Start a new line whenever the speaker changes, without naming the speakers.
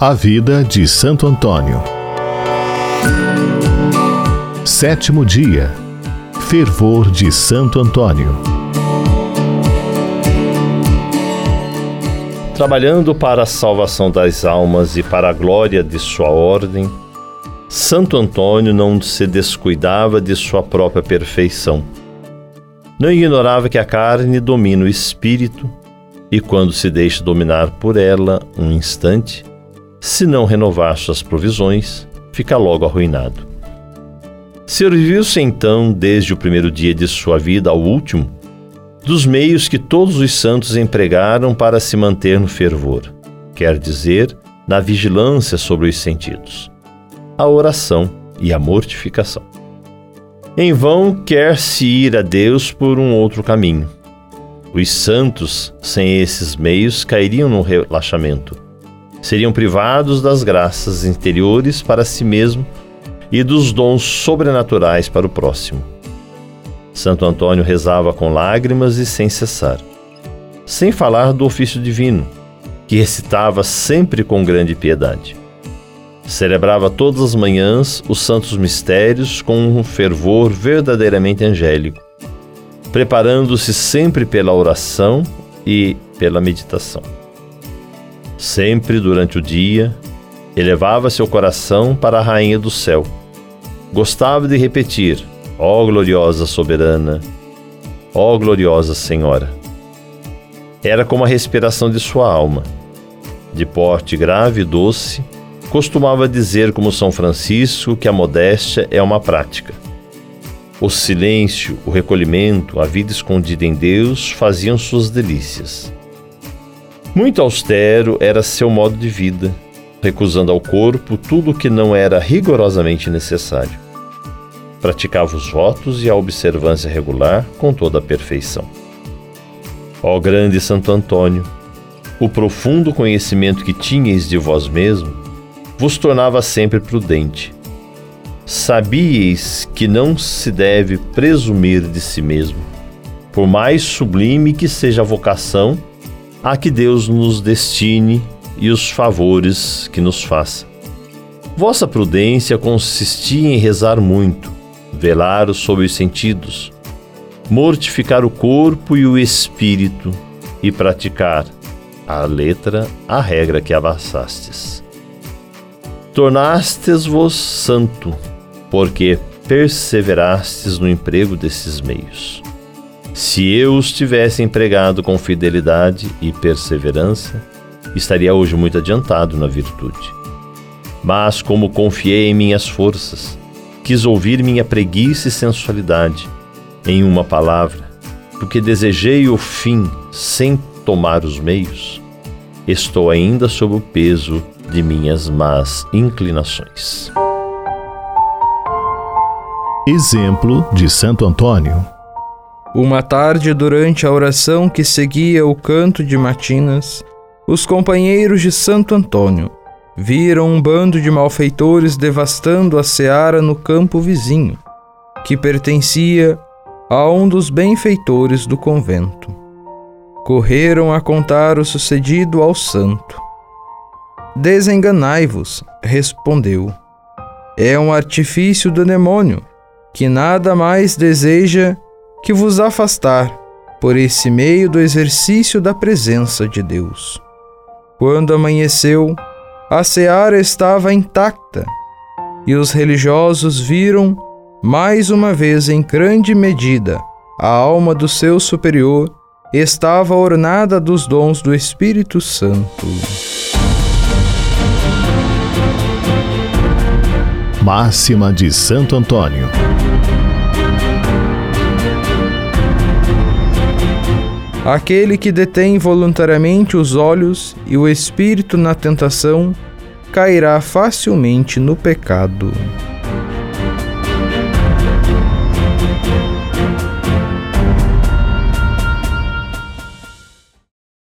A vida de Santo Antônio. Sétimo dia. Fervor de Santo Antônio.
Trabalhando para a salvação das almas e para a glória de sua ordem, Santo Antônio não se descuidava de sua própria perfeição. Não ignorava que a carne domina o espírito e, quando se deixa dominar por ela um instante, se não renovar suas provisões, fica logo arruinado. Serviu-se então, desde o primeiro dia de sua vida ao último, dos meios que todos os santos empregaram para se manter no fervor, quer dizer, na vigilância sobre os sentidos, a oração e a mortificação. Em vão quer se ir a Deus por um outro caminho. Os santos, sem esses meios, cairiam no relaxamento seriam privados das graças interiores para si mesmo e dos dons sobrenaturais para o próximo. Santo Antônio rezava com lágrimas e sem cessar, sem falar do ofício divino, que recitava sempre com grande piedade. Celebrava todas as manhãs os santos mistérios com um fervor verdadeiramente angélico, preparando-se sempre pela oração e pela meditação. Sempre durante o dia, elevava seu coração para a Rainha do Céu. Gostava de repetir: Ó oh, gloriosa soberana, ó oh, gloriosa Senhora. Era como a respiração de sua alma. De porte grave e doce, costumava dizer, como São Francisco, que a modéstia é uma prática. O silêncio, o recolhimento, a vida escondida em Deus faziam suas delícias. Muito austero era seu modo de vida, recusando ao corpo tudo o que não era rigorosamente necessário. Praticava os votos e a observância regular com toda a perfeição. Ó grande Santo Antônio, o profundo conhecimento que tinhais de vós mesmo vos tornava sempre prudente. Sabíeis que não se deve presumir de si mesmo, por mais sublime que seja a vocação a que Deus nos destine e os favores que nos faça. Vossa prudência consistia em rezar muito, velar sobre os sentidos, mortificar o corpo e o espírito e praticar, a letra, a regra que abaçastes. Tornastes-vos santo, porque perseverastes no emprego desses meios. Se eu os tivesse empregado com fidelidade e perseverança, estaria hoje muito adiantado na virtude. Mas, como confiei em minhas forças, quis ouvir minha preguiça e sensualidade, em uma palavra, porque desejei o fim sem tomar os meios, estou ainda sob o peso de minhas más inclinações.
Exemplo de Santo Antônio
uma tarde, durante a oração que seguia o canto de matinas, os companheiros de Santo Antônio viram um bando de malfeitores devastando a seara no campo vizinho, que pertencia a um dos benfeitores do convento. Correram a contar o sucedido ao santo. Desenganai-vos, respondeu. É um artifício do demônio, que nada mais deseja que vos afastar por esse meio do exercício da presença de Deus. Quando amanheceu, a seara estava intacta e os religiosos viram, mais uma vez em grande medida, a alma do seu superior estava ornada dos dons do Espírito Santo.
Máxima de Santo Antônio.
Aquele que detém voluntariamente os olhos e o espírito na tentação cairá facilmente no pecado.